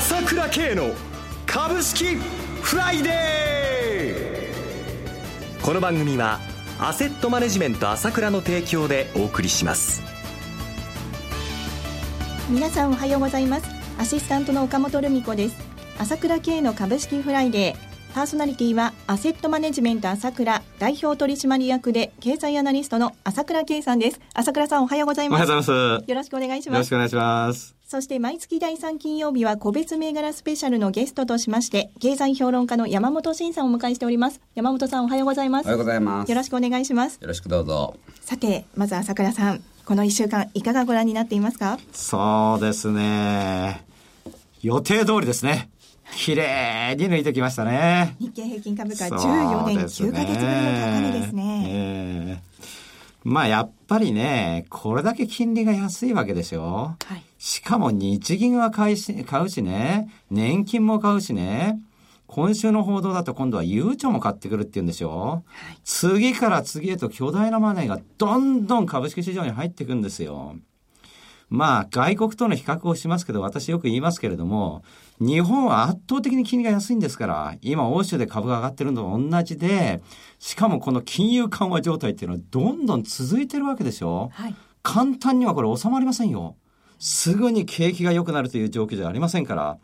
朝倉慶の株式フライデー。この番組はアセットマネジメント朝倉の提供でお送りします。皆さんおはようございます。アシスタントの岡本留美子です。朝倉慶の株式フライデー。パーソナリティはアセットマネジメント朝倉代表取締役で経済アナリストの朝倉慶さんです。朝倉さんおはようございます。おはようございます。よろしくお願いします。よろしくお願いします。そして毎月第3金曜日は個別銘柄スペシャルのゲストとしまして、経済評論家の山本慎さんをお迎えしております。山本さんおはようございます。おはようございます。よろしくお願いします。よろしくどうぞ。さて、まず朝倉さん、この1週間いかがご覧になっていますか？そうですね。予定通りですね。綺麗に抜いてきましたね。日経平均株価14年9ヶ月ぶりの高値ですね。えー、まあやっぱりね、これだけ金利が安いわけですよ。はい、しかも日銀は買いし買うしね、年金も買うしね。今週の報道だと今度はゆうちょも買ってくるって言うんですよ。はい、次から次へと巨大なマネーがどんどん株式市場に入っていくんですよ。まあ、外国との比較をしますけど、私よく言いますけれども、日本は圧倒的に金利が安いんですから、今欧州で株が上がってるのと同じで、しかもこの金融緩和状態っていうのはどんどん続いてるわけでしょ、はい、簡単にはこれ収まりませんよ。すぐに景気が良くなるという状況じゃありませんから、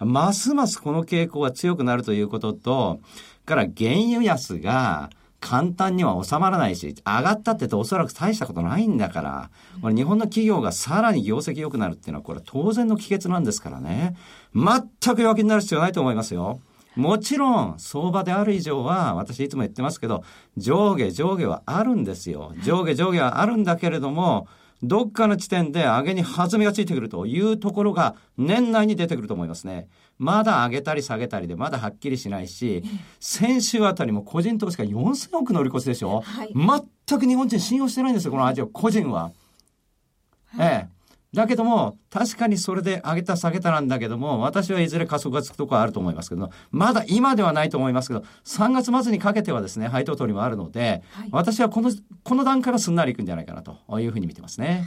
ますますこの傾向が強くなるということと、から原油安が、簡単には収まらないし、上がったってとおそらく大したことないんだから、これ日本の企業がさらに業績良くなるっていうのは、これ当然の帰結なんですからね。全く弱気になる必要ないと思いますよ。もちろん、相場である以上は、私いつも言ってますけど、上下上下はあるんですよ。上下上下はあるんだけれども、どっかの地点で上げに弾みがついてくるというところが年内に出てくると思いますね。まだ上げたり下げたりでまだはっきりしないし、先週あたりも個人投資家4000億乗り越しでしょ、はい、全く日本人信用してないんですよ、この味を、個人は。はい、ええ。だけども、確かにそれで上げた下げたなんだけども、私はいずれ加速がつくところはあると思いますけど、まだ今ではないと思いますけど、3月末にかけてはですね、配当取りもあるので、はい、私はこの、この段からすんなりいくんじゃないかなというふうに見てますね。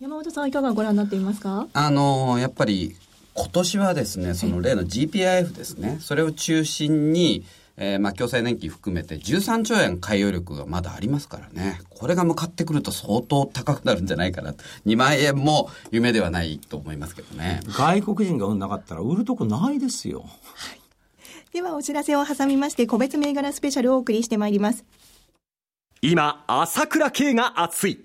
山本さんいかがご覧になっていますか？あの、やっぱり今年はですね、その例の GPIF ですね、それを中心に、えー、まあ、共済年金含めて13兆円買い力がまだありますからね。これが向かってくると相当高くなるんじゃないかな。2万円も夢ではないと思いますけどね。外国人が売んなかったら売るとこないですよ。はい。ではお知らせを挟みまして、個別銘柄スペシャルをお送りしてまいります。今、朝倉慶が熱い。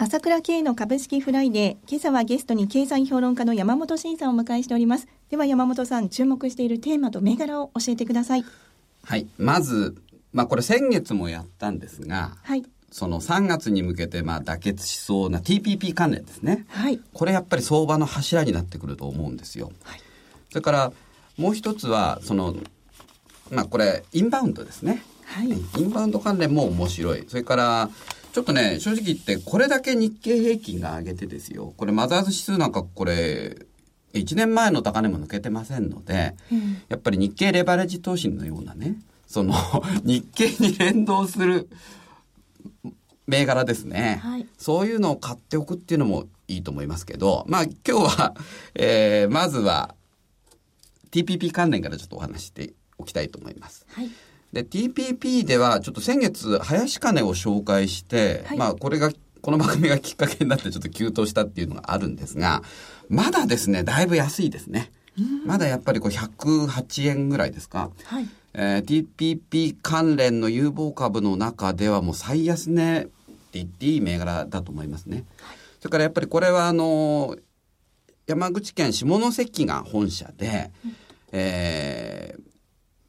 朝倉慶の株式フライデー、今朝はゲストに経済評論家の山本伸さんをお迎えしております。では山本さん、注目しているテーマと銘柄を教えてください。はい。まず、まあこれ先月もやったんですが、はい。その3月に向けてまあ妥結しそうな TPP 関連ですね。はい。これやっぱり相場の柱になってくると思うんですよ。はい。それからもう一つは、その、まあこれインバウンドですね。はい。インバウンド関連も面白い。それから、ちょっとね、正直言って、これだけ日経平均が上げてですよ。これ、マザーズ指数なんかこれ、1年前の高値も抜けてませんので、うん、やっぱり日経レバレッジ投資のようなね、その、日経に連動する銘柄ですね、はい、そういうのを買っておくっていうのもいいと思いますけど、まあ今日は、えー、まずは TPP 関連からちょっとお話しておきたいと思います。はいで、TPP では、ちょっと先月、林金を紹介して、はい、まあ、これが、この番組がきっかけになってちょっと急騰したっていうのがあるんですが、まだですね、だいぶ安いですね。まだやっぱりこう108円ぐらいですか？はい。えー、TPP 関連の有望株の中ではもう最安値って言っていい銘柄だと思いますね。はい、それからやっぱりこれはあの、山口県下関が本社で、うんえー、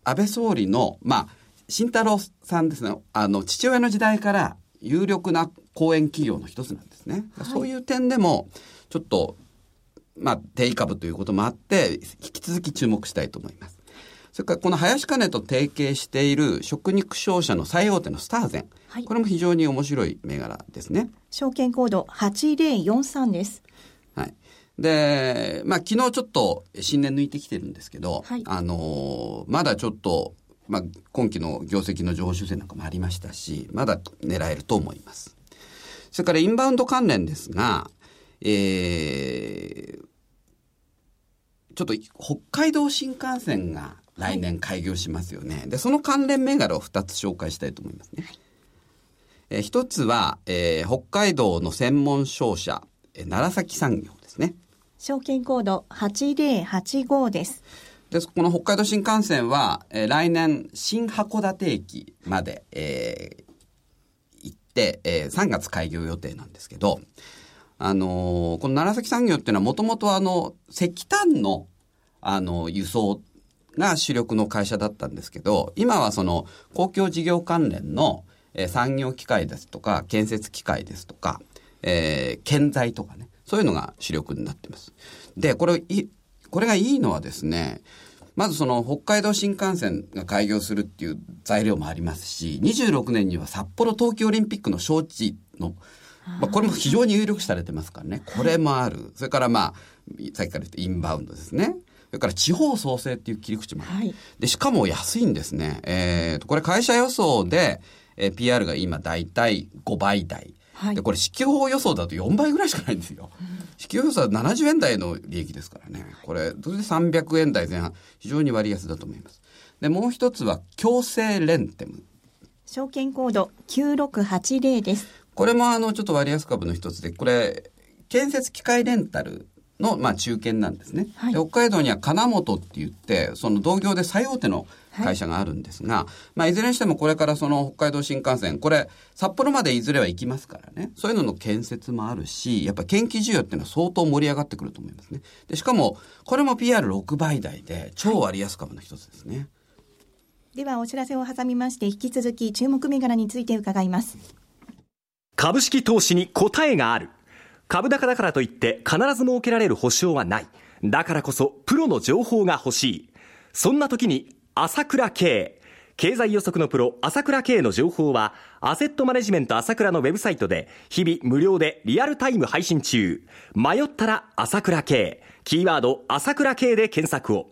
安倍総理の、まあ、慎太郎さんですね、あの、父親の時代から有力な講演企業の一つなんですね。はい、そういう点でも、ちょっと、まあ、低株ということもあって、引き続き注目したいと思います。それからこの林金と提携している食肉商社の最大手のスターゼン。はい、これも非常に面白い銘柄ですね。証券コード8043です。はい。で、まあ昨日ちょっと新年抜いてきてるんですけど、はい、あのまだちょっと、まあ今期の業績の情報修正なんかもありましたし、まだ狙えると思います。それからインバウンド関連ですが、えー、ちょっと北海道新幹線が来年開業しますよね。はい、で、その関連銘柄を2つ紹介したいと思いますね。はい、えー、1つは、えー、北海道の専門商社、えー、楢崎産業ですね。証券コード8085です。で、この北海道新幹線は、えー、来年新函館駅まで、えー、行って、えー、3月開業予定なんですけど、あのー、この楢崎産業っていうのはもともとあの、石炭の、あの、輸送が主力の会社だったんですけど、今はその公共事業関連の、えー、産業機械ですとか、建設機械ですとか、えー、建材とかね、そういうのが主力になっています。で、これ、い、これがいいのはですね、まずその北海道新幹線が開業するっていう材料もありますし、26年には札幌冬季オリンピックの招致の、まあ、これも非常に有力視されてますからね。これもある。それからまあ、さっきから言ったインバウンドですね。それから地方創生っていう切り口もある。はい、で、しかも安いんですね。えー、と、これ会社予想で、えー、PR が今だいたい5倍台。はい、で、これ、支給法予想だと4倍ぐらいしかないんですよ。支給予想は70円台の利益ですからね。これ、それで300円台前半、非常に割安だと思います。で、もう一つは、強制レンテム。証券コード9680です。これもあの、ちょっと割安株の一つで、これ、建設機械レンタルの、まあ、中堅なんですね、はい、北海道には金本って言って、その同業で最大手の会社があるんですが、はいまあ、いずれにしてもこれからその北海道新幹線、これ、札幌までいずれは行きますからね、そういうのの建設もあるし、やっぱ研究需要っていうのは相当盛り上がってくると思いますね。でしかも、これも PR6 倍台で、超割安株の一つですね。はい、では、お知らせを挟みまして、引き続き注目銘柄について伺います。株式投資に答えがある。株高だからといって必ず設けられる保証はない。だからこそプロの情報が欲しい。そんな時に朝倉慶。経済予測のプロ、朝倉慶の情報は、アセットマネジメント朝倉のウェブサイトで、日々無料でリアルタイム配信中。迷ったら朝倉慶。キーワード、朝倉慶で検索を。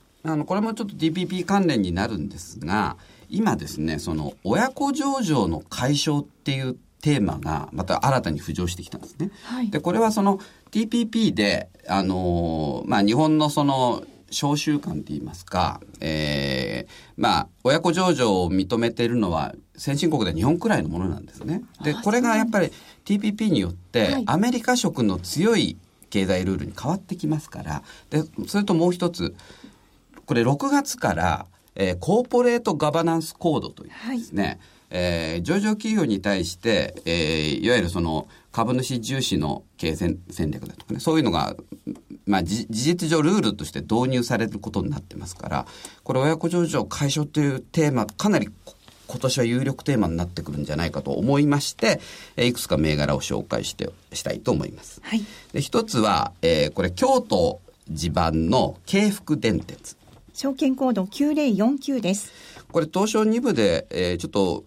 あのこれもちょっと DPP 関連になるんですが今ですねその親子上場の解消っていうテーマがまた新たに浮上してきたんですね。はい、でこれはその TPP であのまあ日本のその商習慣って言いますか、えー、まあ、親子上場を認めているのは先進国で日本くらいのものなんですね。で、これがやっぱり TPP によって、アメリカ色の強い経済ルールに変わってきますから、で、それともう一つ、これ6月から、えー、コーポレートガバナンスコードというですね、はい、えー、上場企業に対して、えー、いわゆるその株主重視の経営戦略だとかね、そういうのが、まあ、事実上ルールとして導入されることになってますから、これ親子上場解消というテーマ、かなり今年は有力テーマになってくるんじゃないかと思いまして、えー、いくつか銘柄を紹介して、したいと思います。はい、で一つは、えー、これ京都地盤の京福電鉄。証券コード9049です。これ東証2部で、えー、ちょっと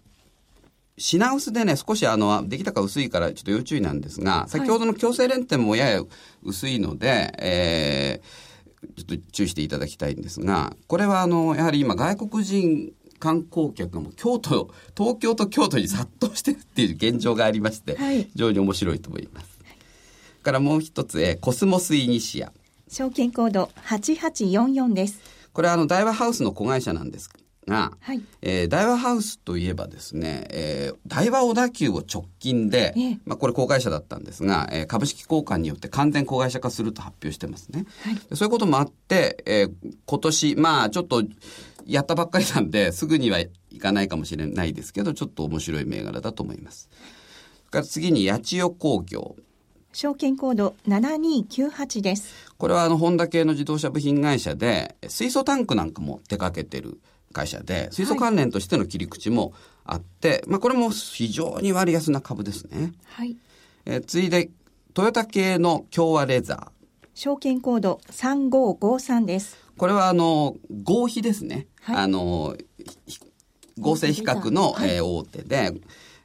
品薄でね、少しあの、出来高薄いからちょっと要注意なんですが、先ほどの強制連点もやや薄いので、はい、えー、ちょっと注意していただきたいんですが、これはあの、やはり今外国人観光客がもう京都、東京と京都に殺到してるっていう現状がありまして、はい、非常に面白いと思います。からもう一つ、えー、コスモスイニシア。証券コード8844です。これはあの、大和ハウスの子会社なんですが、はい、えー、大和ハウスといえばですね、えー、大和小田急を直近で、えー、まあこれ公開者だったんですが、えー、株式交換によって完全子会社化すると発表してますね。はい、そういうこともあって、えー、今年、まあちょっと、やったばっかりなんで、すぐにはいかないかもしれないですけど、ちょっと面白い銘柄だと思います。から次に八千代工業。証券コード7298です。これはあの、ホンダ系の自動車部品会社で、水素タンクなんかも手掛けてる会社で、水素関連としての切り口もあって、はい、まあこれも非常に割安な株ですね。はい。えー、次いで、トヨタ系の共和レザー。証券コード3553です。これはあの、合皮ですね。はい、あの、合成比較の、はい、えー、大手で、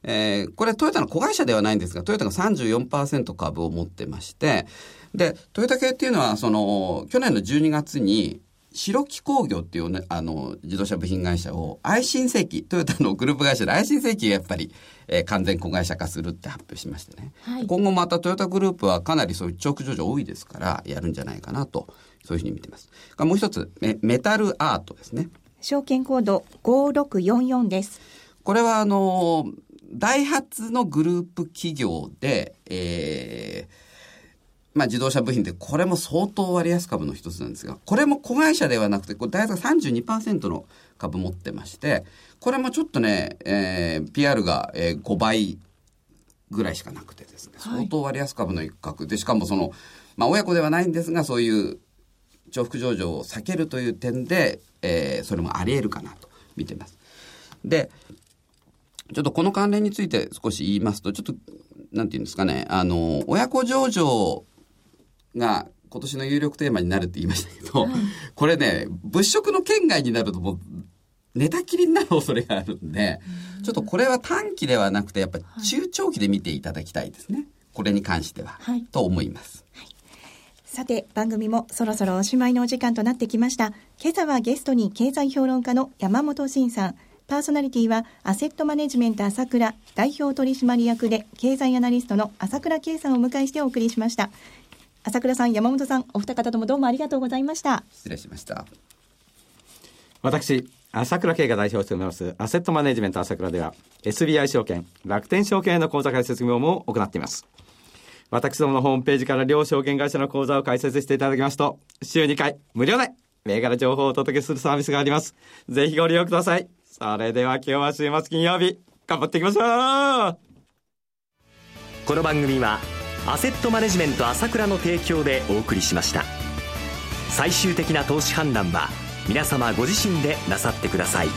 えー、これトヨタの子会社ではないんですが、トヨタが34%株を持ってまして、で、トヨタ系っていうのは、その、去年の12月に、白木工業っていうね、あの、自動車部品会社を、愛新世紀、トヨタのグループ会社で愛新世紀がやっぱり、えー、完全子会社化するって発表しましてね。はい、今後またトヨタグループはかなりそういう長期上場多いですから、やるんじゃないかなと、そういうふうに見てます。もう一つメ、メタルアートですね。証券コード5644です。これはあの、ダイハツのグループ企業で、えー、まあ自動車部品ってこれも相当割安株の一つなんですが、これも子会社ではなくて、これ大学が32%の株持ってまして、これもちょっとね、えー、PR が、えー、5倍ぐらいしかなくてですね、相当割安株の一角で、しかもその、まあ親子ではないんですが、そういう重複上場を避けるという点で、えー、それもあり得るかなと見てます。で、ちょっとこの関連について少し言いますと、ちょっと、なんていうんですかね、あの、親子上場が今年の有力テーマになるって言いましたけど、これね、物色の圏外になるともう、寝たきりになる恐れがあるんで、ちょっとこれは短期ではなくて、やっぱり中長期で見ていただきたいですね。これに関しては。はい、と思います。はいさて、番組もそろそろおしまいのお時間となってきました。今朝はゲストに経済評論家の山本慎さん、パーソナリティはアセットマネジメント朝倉代表取締役で経済アナリストの朝倉圭さんをお迎えしてお送りしました。朝倉さん、山本さん、お二方ともどうもありがとうございました。失礼しました。私、朝倉慶が代表を務めますアセットマネジメント朝倉では SBI 証券、楽天証券への口座開設業務を行っています。私どものホームページから両証券会社の口座を開設していただきますと、週2回無料で銘柄情報をお届けするサービスがあります。ぜひご利用ください。それでは今日は週末金曜日、頑張っていきましょうこの番組は、アセットマネジメント朝倉の提供でお送りしました。最終的な投資判断は、皆様ご自身でなさってください。